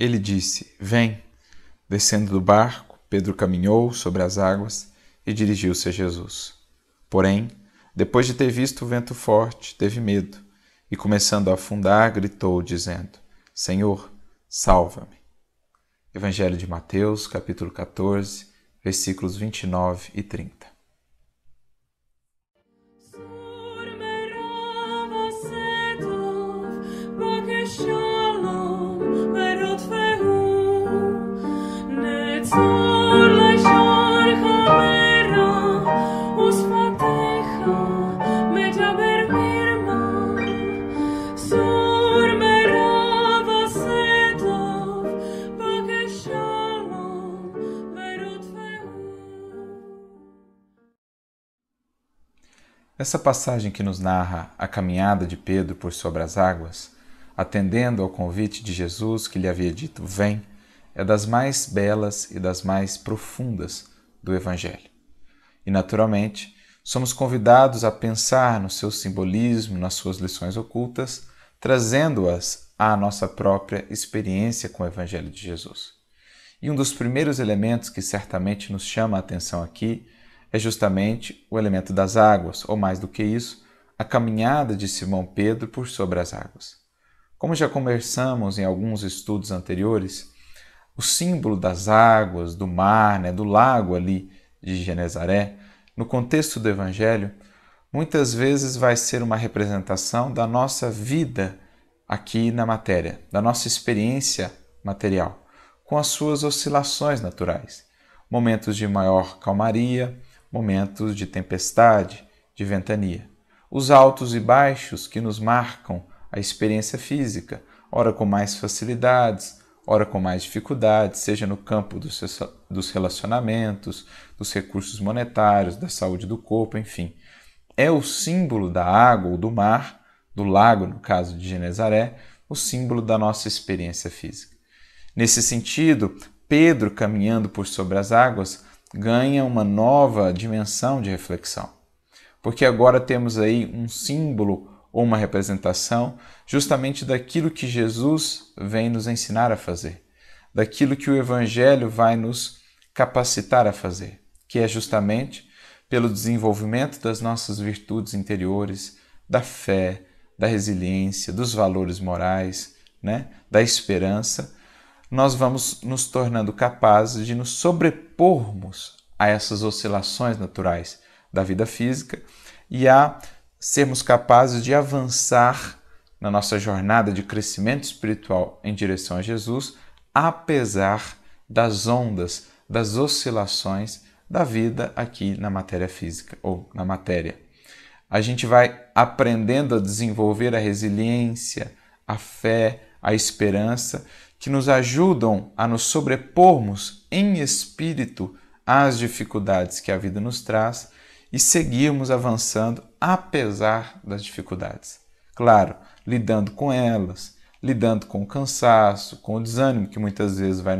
Ele disse: Vem. Descendo do barco, Pedro caminhou sobre as águas e dirigiu-se a Jesus. Porém, depois de ter visto o vento forte, teve medo e, começando a afundar, gritou, dizendo: Senhor, salva-me. Evangelho de Mateus, capítulo 14, versículos 29 e 30. Essa passagem que nos narra a caminhada de Pedro por sobre as águas, atendendo ao convite de Jesus que lhe havia dito: Vem, é das mais belas e das mais profundas do Evangelho. E, naturalmente, somos convidados a pensar no seu simbolismo, nas suas lições ocultas, trazendo-as à nossa própria experiência com o Evangelho de Jesus. E um dos primeiros elementos que certamente nos chama a atenção aqui é justamente o elemento das águas, ou mais do que isso, a caminhada de Simão Pedro por sobre as águas. Como já conversamos em alguns estudos anteriores, o símbolo das águas, do mar, né, do lago ali de Genezaré, no contexto do Evangelho, muitas vezes vai ser uma representação da nossa vida aqui na matéria, da nossa experiência material, com as suas oscilações naturais, momentos de maior calmaria, momentos de tempestade, de ventania. Os altos e baixos que nos marcam a experiência física, ora com mais facilidades, ora com mais dificuldades, seja no campo dos relacionamentos, dos recursos monetários, da saúde do corpo, enfim. É o símbolo da água ou do mar, do lago, no caso de Genezaré, o símbolo da nossa experiência física. Nesse sentido, Pedro, caminhando por sobre as águas, ganha uma nova dimensão de reflexão. Porque agora temos aí um símbolo ou uma representação justamente daquilo que Jesus vem nos ensinar a fazer, daquilo que o Evangelho vai nos capacitar a fazer, que é justamente pelo desenvolvimento das nossas virtudes interiores, da fé, da resiliência, dos valores morais, né? da esperança nós vamos nos tornando capazes de nos sobrepormos a essas oscilações naturais da vida física e a sermos capazes de avançar na nossa jornada de crescimento espiritual em direção a Jesus, apesar das ondas, das oscilações da vida aqui na matéria física ou na matéria. A gente vai aprendendo a desenvolver a resiliência, a fé, a esperança, que nos ajudam a nos sobrepormos em espírito às dificuldades que a vida nos traz e seguirmos avançando apesar das dificuldades. Claro, lidando com elas, lidando com o cansaço, com o desânimo que muitas vezes vai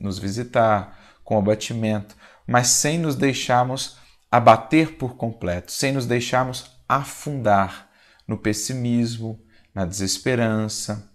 nos visitar, com o abatimento, mas sem nos deixarmos abater por completo, sem nos deixarmos afundar no pessimismo, na desesperança,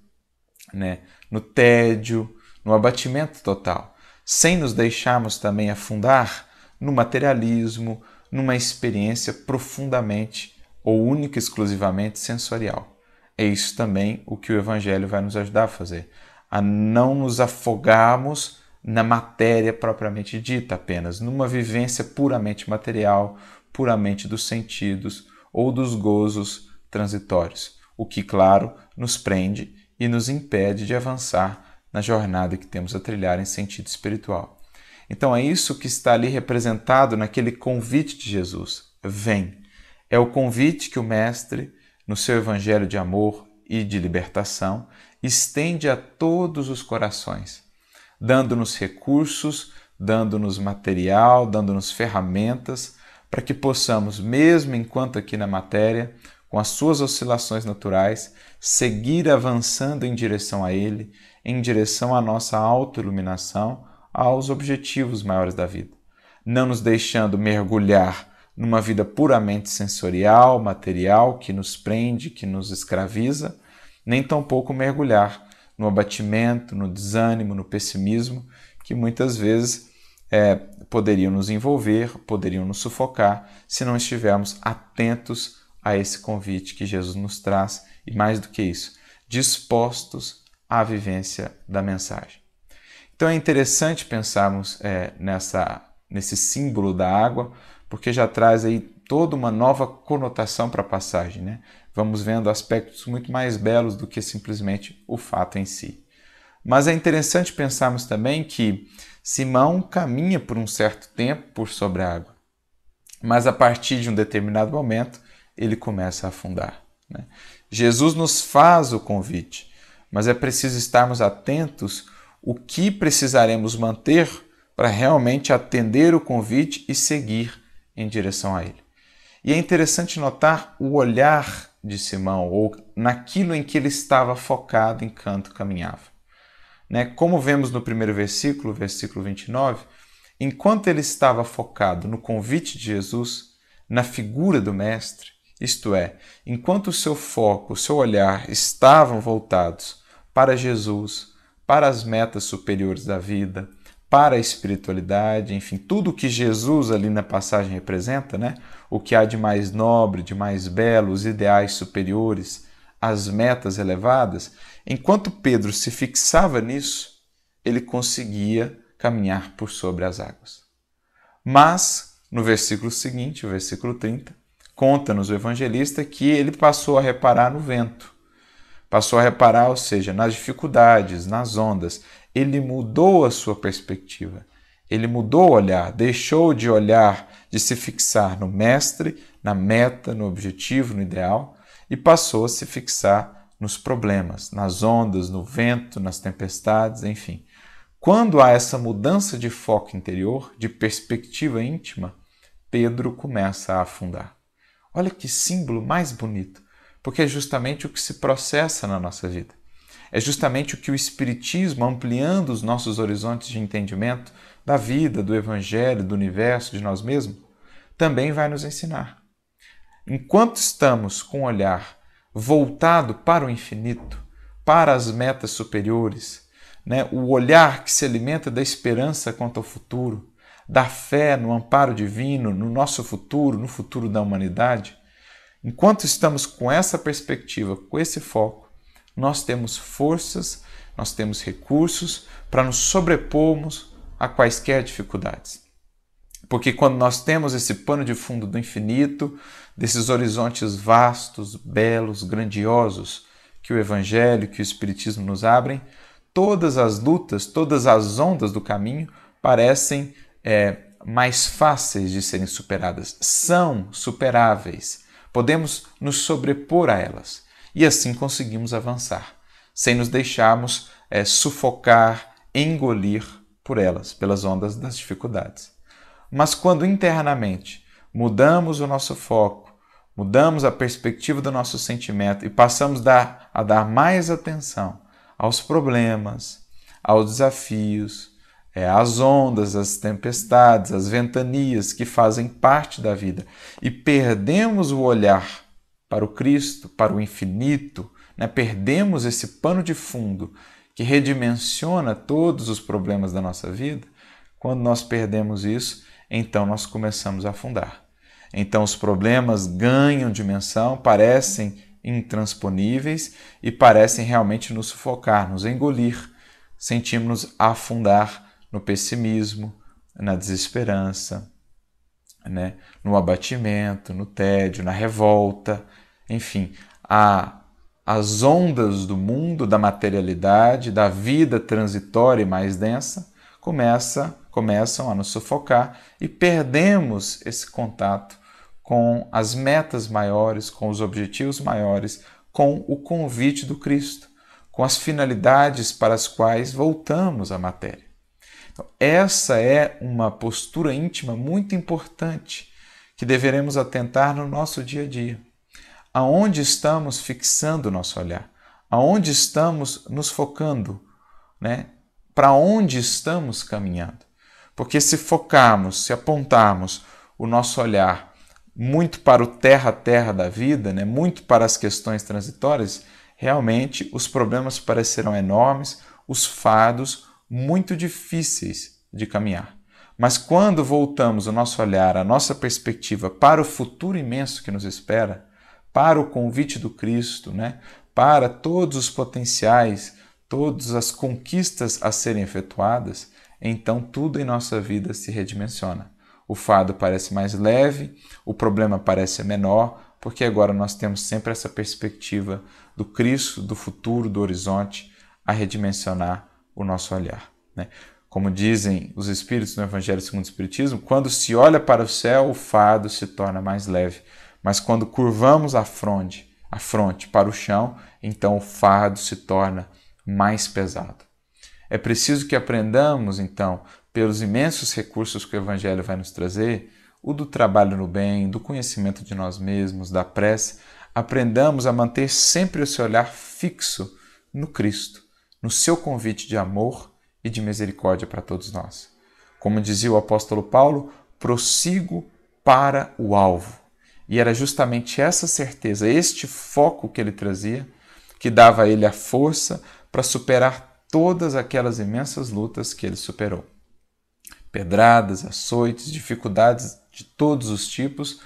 né, no tédio, no abatimento total, sem nos deixarmos também afundar no materialismo, numa experiência profundamente ou única e exclusivamente sensorial. É isso também o que o Evangelho vai nos ajudar a fazer, a não nos afogarmos na matéria propriamente dita apenas, numa vivência puramente material, puramente dos sentidos ou dos gozos transitórios, o que, claro, nos prende e nos impede de avançar na jornada que temos a trilhar em sentido espiritual. Então é isso que está ali representado naquele convite de Jesus: vem. É o convite que o Mestre, no seu evangelho de amor e de libertação, estende a todos os corações, dando-nos recursos, dando-nos material, dando-nos ferramentas para que possamos, mesmo enquanto aqui na matéria, com as suas oscilações naturais, seguir avançando em direção a Ele, em direção à nossa autoiluminação, aos objetivos maiores da vida, não nos deixando mergulhar numa vida puramente sensorial, material, que nos prende, que nos escraviza, nem tampouco mergulhar no abatimento, no desânimo, no pessimismo, que muitas vezes é, poderiam nos envolver, poderiam nos sufocar, se não estivermos atentos a esse convite que Jesus nos traz e, mais do que isso, dispostos à vivência da mensagem. Então é interessante pensarmos é, nessa, nesse símbolo da água, porque já traz aí toda uma nova conotação para a passagem. Né? Vamos vendo aspectos muito mais belos do que simplesmente o fato em si. Mas é interessante pensarmos também que Simão caminha por um certo tempo por sobre a água, mas a partir de um determinado momento ele começa a afundar. Né? Jesus nos faz o convite, mas é preciso estarmos atentos o que precisaremos manter para realmente atender o convite e seguir em direção a ele. E é interessante notar o olhar de Simão, ou naquilo em que ele estava focado enquanto caminhava. Né? Como vemos no primeiro versículo, versículo 29, enquanto ele estava focado no convite de Jesus, na figura do Mestre, isto é, enquanto o seu foco, o seu olhar estavam voltados para Jesus, para as metas superiores da vida, para a espiritualidade, enfim, tudo o que Jesus ali na passagem representa, né? O que há de mais nobre, de mais belo, os ideais superiores, as metas elevadas, enquanto Pedro se fixava nisso, ele conseguia caminhar por sobre as águas. Mas, no versículo seguinte, o versículo 30, conta-nos o evangelista que ele passou a reparar no vento. Passou a reparar, ou seja, nas dificuldades, nas ondas. Ele mudou a sua perspectiva. Ele mudou o olhar, deixou de olhar, de se fixar no mestre, na meta, no objetivo, no ideal, e passou a se fixar nos problemas, nas ondas, no vento, nas tempestades, enfim. Quando há essa mudança de foco interior, de perspectiva íntima, Pedro começa a afundar. Olha que símbolo mais bonito, porque é justamente o que se processa na nossa vida. É justamente o que o Espiritismo, ampliando os nossos horizontes de entendimento da vida, do Evangelho, do universo, de nós mesmos, também vai nos ensinar. Enquanto estamos com o olhar voltado para o infinito, para as metas superiores, né? o olhar que se alimenta da esperança quanto ao futuro, da fé no amparo divino, no nosso futuro, no futuro da humanidade, enquanto estamos com essa perspectiva, com esse foco, nós temos forças, nós temos recursos para nos sobrepormos a quaisquer dificuldades. Porque quando nós temos esse pano de fundo do infinito, desses horizontes vastos, belos, grandiosos que o Evangelho, que o Espiritismo nos abrem, todas as lutas, todas as ondas do caminho parecem é, mais fáceis de serem superadas, são superáveis. Podemos nos sobrepor a elas e assim conseguimos avançar, sem nos deixarmos é, sufocar, engolir por elas, pelas ondas das dificuldades. Mas quando internamente mudamos o nosso foco, mudamos a perspectiva do nosso sentimento e passamos a dar mais atenção aos problemas, aos desafios, é, às ondas, às tempestades, às ventanias que fazem parte da vida e perdemos o olhar para o Cristo, para o infinito, né? perdemos esse pano de fundo que redimensiona todos os problemas da nossa vida, quando nós perdemos isso, então nós começamos a afundar. Então os problemas ganham dimensão, parecem intransponíveis e parecem realmente nos sufocar, nos engolir. Sentimos-nos afundar no pessimismo, na desesperança, né? no abatimento, no tédio, na revolta, enfim, a, as ondas do mundo, da materialidade, da vida transitória e mais densa começa começam a nos sufocar e perdemos esse contato com as metas maiores, com os objetivos maiores, com o convite do Cristo, com as finalidades para as quais voltamos à matéria. Então, essa é uma postura íntima muito importante que deveremos atentar no nosso dia a dia. Aonde estamos fixando o nosso olhar? Aonde estamos nos focando? Né? Para onde estamos caminhando? Porque se focarmos, se apontarmos o nosso olhar muito para o terra a terra da vida, né, muito para as questões transitórias, realmente os problemas parecerão enormes, os fardos muito difíceis de caminhar. Mas quando voltamos o nosso olhar, a nossa perspectiva para o futuro imenso que nos espera, para o convite do Cristo, né? para todos os potenciais, todas as conquistas a serem efetuadas, então tudo em nossa vida se redimensiona. O fardo parece mais leve, o problema parece menor, porque agora nós temos sempre essa perspectiva do Cristo, do futuro, do horizonte, a redimensionar o nosso olhar. Né? Como dizem os Espíritos no Evangelho segundo o Espiritismo, quando se olha para o céu, o fardo se torna mais leve, mas quando curvamos a fronte, a fronte para o chão, então o fardo se torna mais pesado. É preciso que aprendamos, então, pelos imensos recursos que o Evangelho vai nos trazer, o do trabalho no bem, do conhecimento de nós mesmos, da prece, aprendamos a manter sempre seu olhar fixo no Cristo, no seu convite de amor e de misericórdia para todos nós. Como dizia o apóstolo Paulo, prossigo para o alvo. E era justamente essa certeza, este foco que ele trazia, que dava a ele a força para superar todas aquelas imensas lutas que ele superou. Pedradas, açoites, dificuldades de todos os tipos,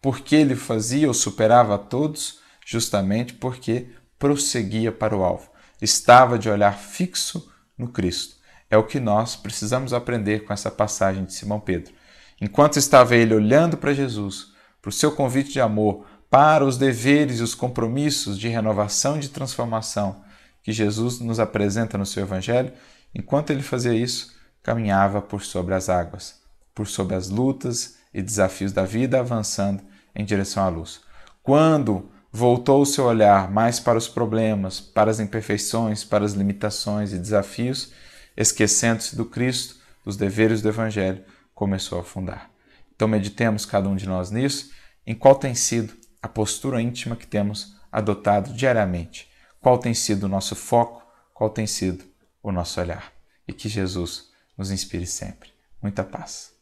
porque ele fazia ou superava a todos, justamente porque prosseguia para o alvo, estava de olhar fixo no Cristo. É o que nós precisamos aprender com essa passagem de Simão Pedro. Enquanto estava ele olhando para Jesus, para o seu convite de amor, para os deveres e os compromissos de renovação e de transformação que Jesus nos apresenta no seu Evangelho, enquanto ele fazia isso, caminhava por sobre as águas, por sobre as lutas e desafios da vida, avançando em direção à luz. Quando voltou o seu olhar mais para os problemas, para as imperfeições, para as limitações e desafios, esquecendo-se do Cristo, dos deveres do Evangelho, começou a afundar. Então meditemos cada um de nós nisso, em qual tem sido a postura íntima que temos adotado diariamente, qual tem sido o nosso foco, qual tem sido o nosso olhar. E que Jesus nos inspire sempre. Muita paz.